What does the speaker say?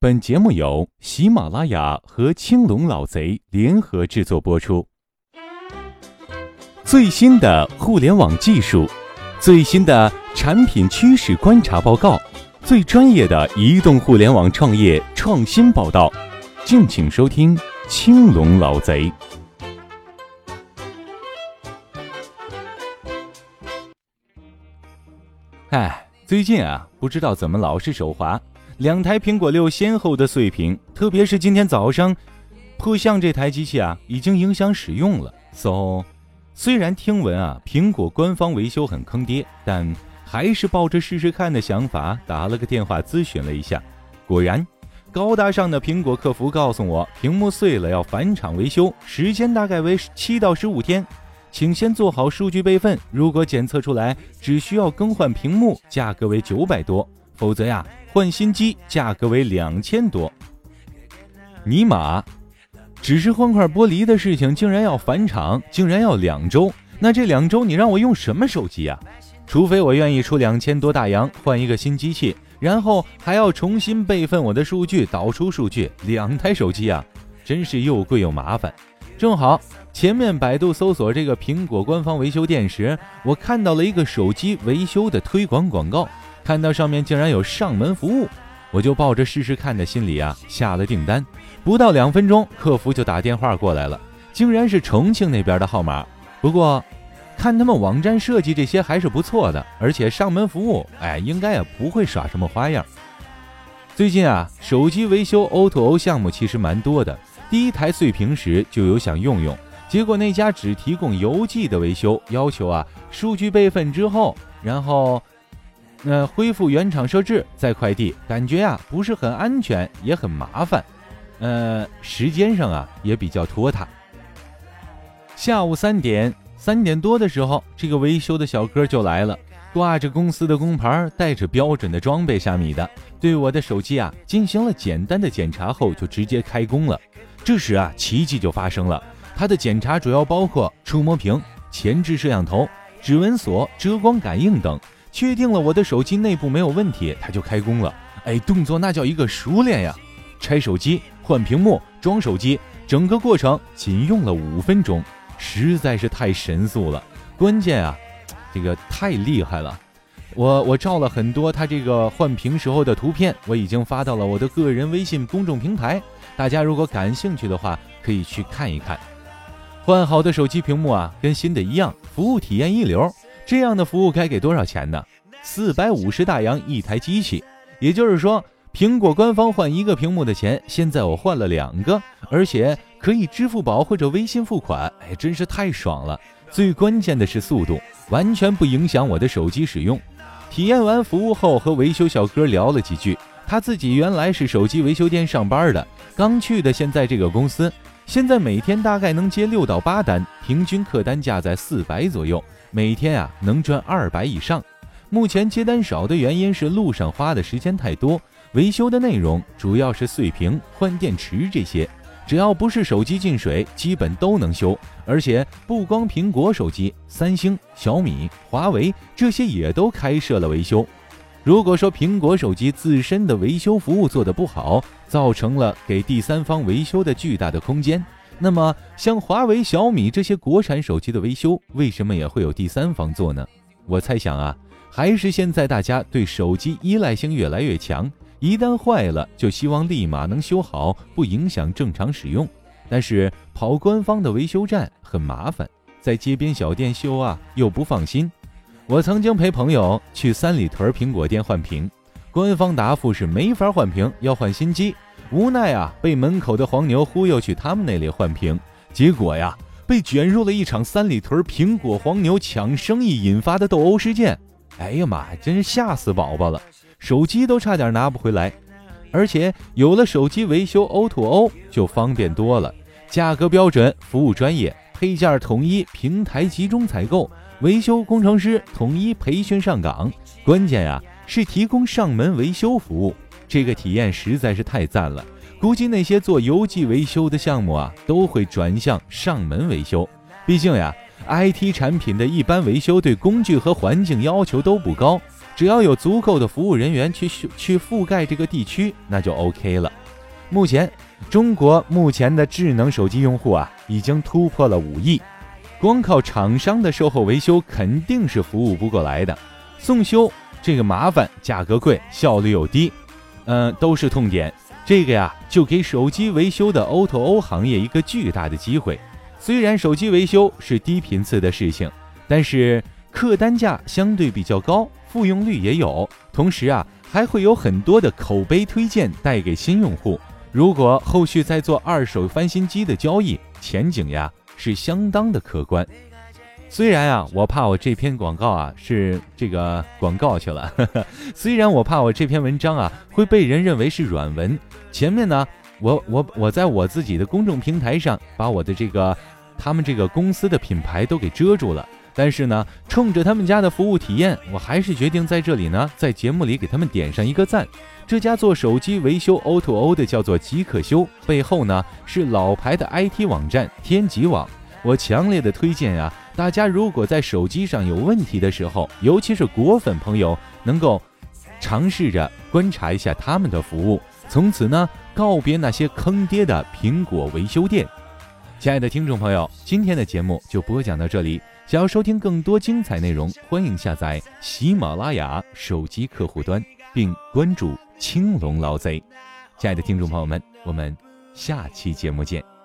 本节目由喜马拉雅和青龙老贼联合制作播出。最新的互联网技术，最新的产品趋势观察报告，最专业的移动互联网创业创新报道，敬请收听青龙老贼。哎，最近啊，不知道怎么老是手滑。两台苹果六先后的碎屏，特别是今天早上破相这台机器啊，已经影响使用了。So，虽然听闻啊，苹果官方维修很坑爹，但还是抱着试试看的想法打了个电话咨询了一下。果然，高大上的苹果客服告诉我，屏幕碎了要返厂维修，时间大概为七到十五天，请先做好数据备份。如果检测出来只需要更换屏幕，价格为九百多。否则呀，换新机价格为两千多。尼玛，只是换块玻璃的事情，竟然要返厂，竟然要两周。那这两周你让我用什么手机呀？除非我愿意出两千多大洋换一个新机器，然后还要重新备份我的数据，导出数据。两台手机啊，真是又贵又麻烦。正好前面百度搜索这个苹果官方维修店时，我看到了一个手机维修的推广广告。看到上面竟然有上门服务，我就抱着试试看的心理啊下了订单。不到两分钟，客服就打电话过来了，竟然是重庆那边的号码。不过，看他们网站设计这些还是不错的，而且上门服务，哎，应该也不会耍什么花样。最近啊，手机维修 O2O 项目其实蛮多的。第一台碎屏时就有想用用，结果那家只提供邮寄的维修，要求啊数据备份之后，然后。那恢复原厂设置再快递，感觉啊不是很安全，也很麻烦。呃，时间上啊也比较拖沓。下午三点三点多的时候，这个维修的小哥就来了，挂着公司的工牌，带着标准的装备，虾米的，对我的手机啊进行了简单的检查后，就直接开工了。这时啊，奇迹就发生了，他的检查主要包括触摸屏、前置摄像头、指纹锁、遮光感应等。确定了我的手机内部没有问题，它就开工了。哎，动作那叫一个熟练呀！拆手机、换屏幕、装手机，整个过程仅用了五分钟，实在是太神速了。关键啊，这个太厉害了。我我照了很多他这个换屏时候的图片，我已经发到了我的个人微信公众平台，大家如果感兴趣的话，可以去看一看。换好的手机屏幕啊，跟新的一样，服务体验一流。这样的服务该给多少钱呢？四百五十大洋一台机器，也就是说，苹果官方换一个屏幕的钱，现在我换了两个，而且可以支付宝或者微信付款，哎，真是太爽了！最关键的是速度，完全不影响我的手机使用。体验完服务后，和维修小哥聊了几句，他自己原来是手机维修店上班的，刚去的现在这个公司，现在每天大概能接六到八单，平均客单价在四百左右。每天啊能赚二百以上，目前接单少的原因是路上花的时间太多，维修的内容主要是碎屏、换电池这些，只要不是手机进水，基本都能修。而且不光苹果手机，三星、小米、华为这些也都开设了维修。如果说苹果手机自身的维修服务做得不好，造成了给第三方维修的巨大的空间。那么，像华为、小米这些国产手机的维修，为什么也会有第三方做呢？我猜想啊，还是现在大家对手机依赖性越来越强，一旦坏了就希望立马能修好，不影响正常使用。但是跑官方的维修站很麻烦，在街边小店修啊又不放心。我曾经陪朋友去三里屯苹果店换屏，官方答复是没法换屏，要换新机。无奈啊，被门口的黄牛忽悠去他们那里换屏，结果呀，被卷入了一场三里屯苹果黄牛抢生意引发的斗殴事件。哎呀妈，真是吓死宝宝了，手机都差点拿不回来。而且有了手机维修 O2O 就方便多了，价格标准，服务专业，配件统一，平台集中采购，维修工程师统一培训上岗。关键呀，是提供上门维修服务。这个体验实在是太赞了，估计那些做邮寄维修的项目啊，都会转向上门维修。毕竟呀，IT 产品的一般维修对工具和环境要求都不高，只要有足够的服务人员去去覆盖这个地区，那就 OK 了。目前，中国目前的智能手机用户啊，已经突破了五亿。光靠厂商的售后维修肯定是服务不过来的，送修这个麻烦，价格贵，效率又低，嗯，都是痛点。这个呀，就给手机维修的 O2O 行业一个巨大的机会。虽然手机维修是低频次的事情，但是客单价相对比较高。复用率也有，同时啊，还会有很多的口碑推荐带给新用户。如果后续再做二手翻新机的交易，前景呀是相当的可观。虽然啊，我怕我这篇广告啊是这个广告去了，虽然我怕我这篇文章啊会被人认为是软文。前面呢，我我我在我自己的公众平台上把我的这个他们这个公司的品牌都给遮住了。但是呢，冲着他们家的服务体验，我还是决定在这里呢，在节目里给他们点上一个赞。这家做手机维修 O2O 的叫做极客修，背后呢是老牌的 IT 网站天极网。我强烈的推荐啊，大家如果在手机上有问题的时候，尤其是果粉朋友，能够尝试着观察一下他们的服务，从此呢告别那些坑爹的苹果维修店。亲爱的听众朋友，今天的节目就播讲到这里。想要收听更多精彩内容，欢迎下载喜马拉雅手机客户端，并关注青龙老贼。亲爱的听众朋友们，我们下期节目见。